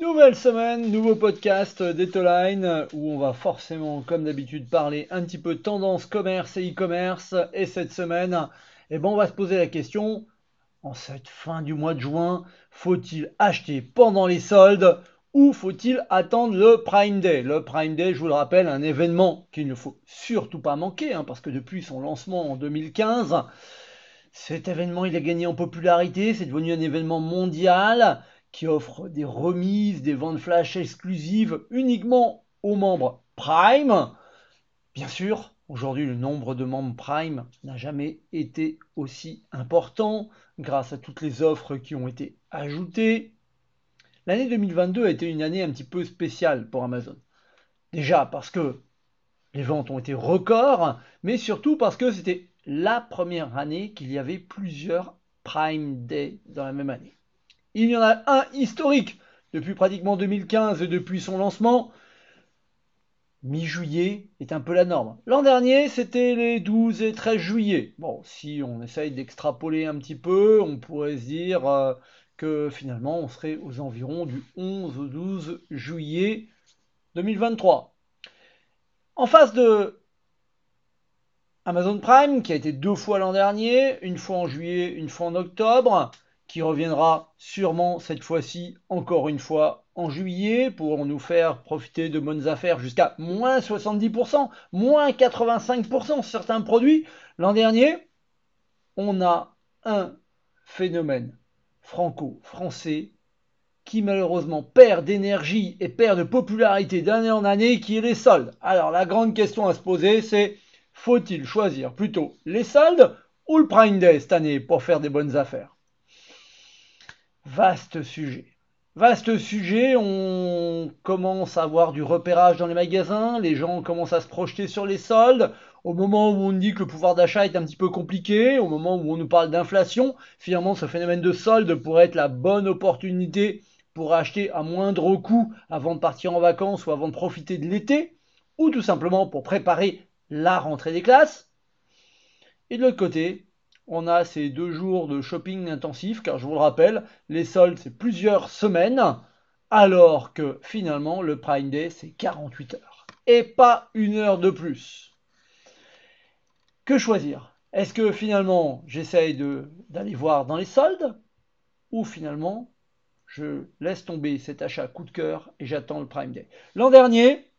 Nouvelle semaine, nouveau podcast d'Etoline où on va forcément, comme d'habitude, parler un petit peu tendance commerce et e-commerce. Et cette semaine, eh ben, on va se poser la question, en cette fin du mois de juin, faut-il acheter pendant les soldes ou faut-il attendre le Prime Day? Le Prime Day, je vous le rappelle, un événement qu'il ne faut surtout pas manquer, hein, parce que depuis son lancement en 2015, cet événement il a gagné en popularité, c'est devenu un événement mondial qui offre des remises, des ventes flash exclusives uniquement aux membres Prime. Bien sûr, aujourd'hui le nombre de membres Prime n'a jamais été aussi important grâce à toutes les offres qui ont été ajoutées. L'année 2022 a été une année un petit peu spéciale pour Amazon. Déjà parce que les ventes ont été records, mais surtout parce que c'était la première année qu'il y avait plusieurs Prime Day dans la même année. Il y en a un historique depuis pratiquement 2015 et depuis son lancement. Mi-juillet est un peu la norme. L'an dernier, c'était les 12 et 13 juillet. Bon, si on essaye d'extrapoler un petit peu, on pourrait se dire euh, que finalement, on serait aux environs du 11 au 12 juillet 2023. En face de Amazon Prime, qui a été deux fois l'an dernier, une fois en juillet, une fois en octobre, qui reviendra sûrement cette fois-ci encore une fois en juillet pour nous faire profiter de bonnes affaires jusqu'à moins 70%, moins 85% sur certains produits. L'an dernier, on a un phénomène franco-français qui malheureusement perd d'énergie et perd de popularité d'année en année, qui est les soldes. Alors la grande question à se poser, c'est faut-il choisir plutôt les soldes ou le Prime Day cette année pour faire des bonnes affaires? Vaste sujet. Vaste sujet, on commence à avoir du repérage dans les magasins, les gens commencent à se projeter sur les soldes. Au moment où on dit que le pouvoir d'achat est un petit peu compliqué, au moment où on nous parle d'inflation, finalement ce phénomène de solde pourrait être la bonne opportunité pour acheter à moindre coût avant de partir en vacances ou avant de profiter de l'été, ou tout simplement pour préparer la rentrée des classes. Et de l'autre côté, on a ces deux jours de shopping intensif, car je vous le rappelle, les soldes c'est plusieurs semaines, alors que finalement le Prime Day c'est 48 heures. Et pas une heure de plus. Que choisir? Est-ce que finalement j'essaye d'aller voir dans les soldes? Ou finalement je laisse tomber cet achat coup de cœur et j'attends le Prime Day? L'an dernier,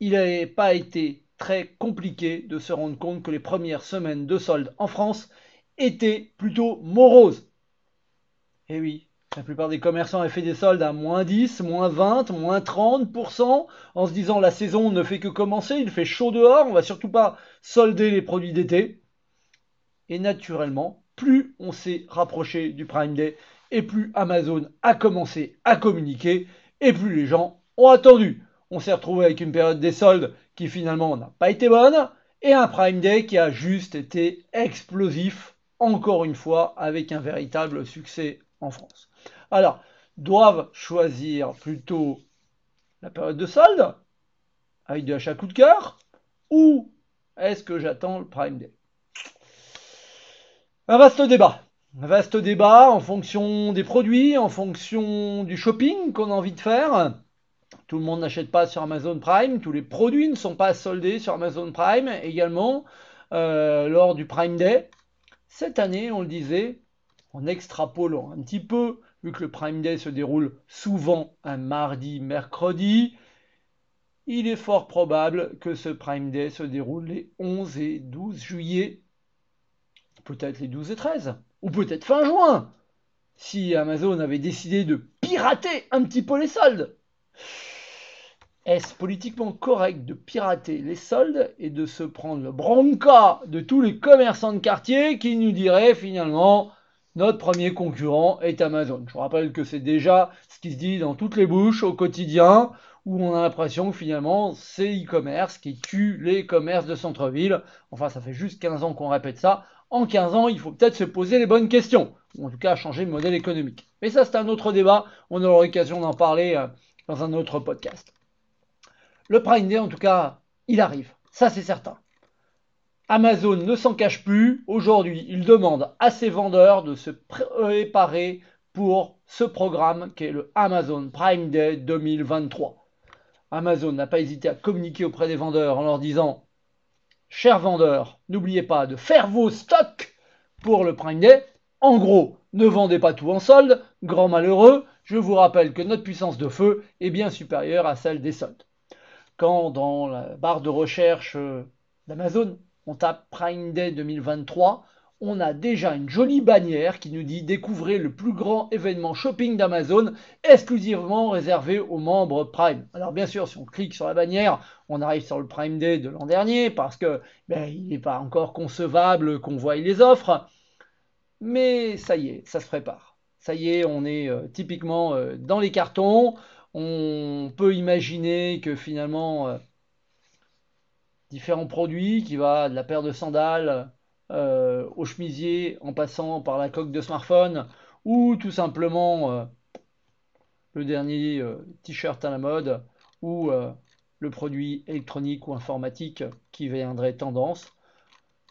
il n'avait pas été très compliqué de se rendre compte que les premières semaines de solde en France étaient plutôt moroses. Eh oui, la plupart des commerçants avaient fait des soldes à moins 10, moins 20, moins 30%, en se disant la saison ne fait que commencer, il fait chaud dehors, on va surtout pas solder les produits d'été. Et naturellement, plus on s'est rapproché du Prime Day, et plus Amazon a commencé à communiquer, et plus les gens ont attendu. On s'est retrouvé avec une période des soldes qui finalement n'a pas été bonne, et un Prime Day qui a juste été explosif, encore une fois, avec un véritable succès en France. Alors, doivent choisir plutôt la période de solde, avec de l'achat coup de cœur, ou est-ce que j'attends le Prime Day? Un vaste débat. Un vaste débat en fonction des produits, en fonction du shopping qu'on a envie de faire. Tout le monde n'achète pas sur Amazon Prime, tous les produits ne sont pas soldés sur Amazon Prime également euh, lors du Prime Day. Cette année, on le disait, en extrapolant un petit peu, vu que le Prime Day se déroule souvent un mardi, mercredi, il est fort probable que ce Prime Day se déroule les 11 et 12 juillet, peut-être les 12 et 13, ou peut-être fin juin, si Amazon avait décidé de pirater un petit peu les soldes. Est-ce politiquement correct de pirater les soldes et de se prendre le bronca de tous les commerçants de quartier qui nous diraient finalement notre premier concurrent est Amazon? Je vous rappelle que c'est déjà ce qui se dit dans toutes les bouches au quotidien où on a l'impression que finalement c'est e-commerce qui tue les commerces de centre-ville. Enfin, ça fait juste 15 ans qu'on répète ça. En 15 ans, il faut peut-être se poser les bonnes questions, ou en tout cas changer le modèle économique. Mais ça, c'est un autre débat. On aura l'occasion d'en parler euh, dans un autre podcast. Le Prime Day, en tout cas, il arrive. Ça, c'est certain. Amazon ne s'en cache plus. Aujourd'hui, il demande à ses vendeurs de se préparer pour ce programme qui est le Amazon Prime Day 2023. Amazon n'a pas hésité à communiquer auprès des vendeurs en leur disant Chers vendeurs, n'oubliez pas de faire vos stocks pour le Prime Day. En gros, ne vendez pas tout en solde, grand malheureux. Je vous rappelle que notre puissance de feu est bien supérieure à celle des soldes. Quand dans la barre de recherche euh, d'Amazon, on tape Prime Day 2023, on a déjà une jolie bannière qui nous dit découvrez le plus grand événement shopping d'Amazon exclusivement réservé aux membres Prime. Alors bien sûr, si on clique sur la bannière, on arrive sur le Prime Day de l'an dernier parce que ben, il n'est pas encore concevable qu'on voie les offres. Mais ça y est, ça se prépare. Ça y est, on est euh, typiquement euh, dans les cartons. On peut imaginer que finalement euh, différents produits qui va de la paire de sandales euh, au chemisier en passant par la coque de smartphone ou tout simplement euh, le dernier t-shirt à la mode ou le produit électronique ou informatique qui viendrait tendance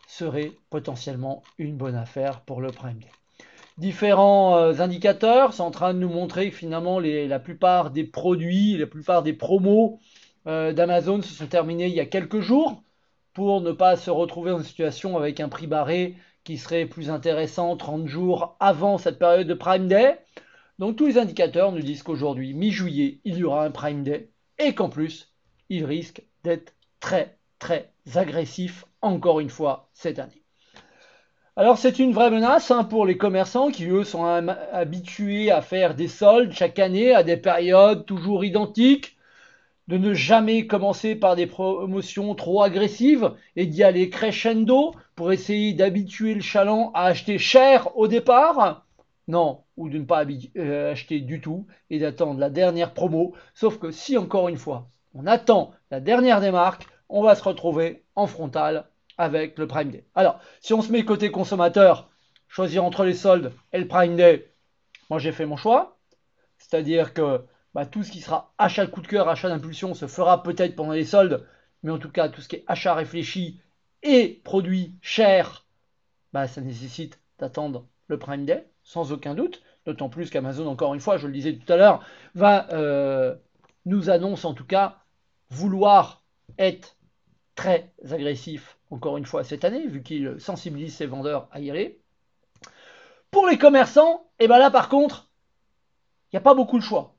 serait potentiellement une bonne affaire pour le Prime Day. Différents indicateurs sont en train de nous montrer que finalement la plupart des produits, la plupart des promos d'Amazon se sont terminés il y a quelques jours pour ne pas se retrouver une situation avec un prix barré qui serait plus intéressant 30 jours avant cette période de Prime Day. Donc tous les indicateurs nous disent qu'aujourd'hui, mi-juillet, il y aura un Prime Day et qu'en plus, il risque d'être très très agressif encore une fois cette année. Alors c'est une vraie menace hein, pour les commerçants qui eux sont habitués à faire des soldes chaque année à des périodes toujours identiques de ne jamais commencer par des promotions trop agressives et d'y aller crescendo pour essayer d'habituer le chaland à acheter cher au départ Non, ou de ne pas euh, acheter du tout et d'attendre la dernière promo. Sauf que si encore une fois, on attend la dernière des marques, on va se retrouver en frontal avec le Prime Day. Alors, si on se met côté consommateur, choisir entre les soldes et le Prime Day, moi j'ai fait mon choix. C'est-à-dire que bah, tout ce qui sera achat de coup de cœur, achat d'impulsion se fera peut-être pendant les soldes, mais en tout cas tout ce qui est achat réfléchi et produit cher, bah, ça nécessite d'attendre le Prime Day, sans aucun doute, d'autant plus qu'Amazon, encore une fois, je le disais tout à l'heure, va euh, nous annonce en tout cas vouloir être très agressif, encore une fois, cette année, vu qu'il sensibilise ses vendeurs à y aller. Pour les commerçants, et eh ben là par contre, il n'y a pas beaucoup de choix.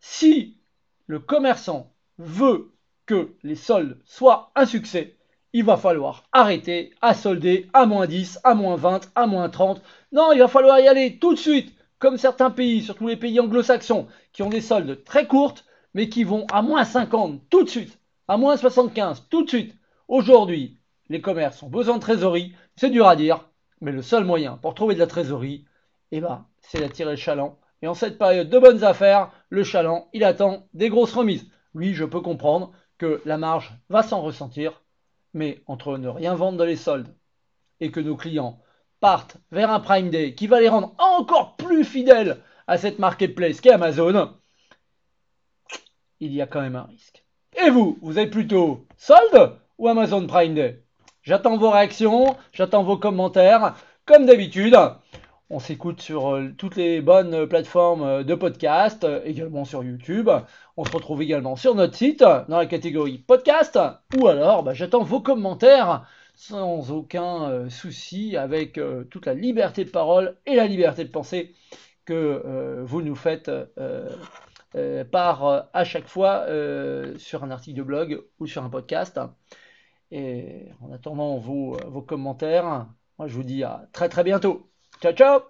Si le commerçant veut que les soldes soient un succès, il va falloir arrêter à solder à moins 10, à moins 20, à moins 30. Non, il va falloir y aller tout de suite, comme certains pays, surtout les pays anglo-saxons, qui ont des soldes très courtes, mais qui vont à moins 50 tout de suite, à moins 75 tout de suite. Aujourd'hui, les commerces ont besoin de trésorerie, c'est dur à dire, mais le seul moyen pour trouver de la trésorerie, eh ben, c'est d'attirer le chaland et en cette période de bonnes affaires, le chaland, il attend des grosses remises. Oui, je peux comprendre que la marge va s'en ressentir, mais entre ne rien vendre dans les soldes et que nos clients partent vers un Prime Day qui va les rendre encore plus fidèles à cette marketplace qu'est Amazon, il y a quand même un risque. Et vous, vous êtes plutôt solde ou Amazon Prime Day J'attends vos réactions, j'attends vos commentaires, comme d'habitude. On s'écoute sur euh, toutes les bonnes plateformes euh, de podcast, euh, également sur YouTube. On se retrouve également sur notre site dans la catégorie podcast. Ou alors, bah, j'attends vos commentaires sans aucun souci, avec toute la liberté de parole et la liberté de penser que vous nous faites part à chaque fois sur un article de blog ou sur un podcast. Et en attendant vos, vos commentaires, moi je vous dis à très très bientôt. Ciao, ciao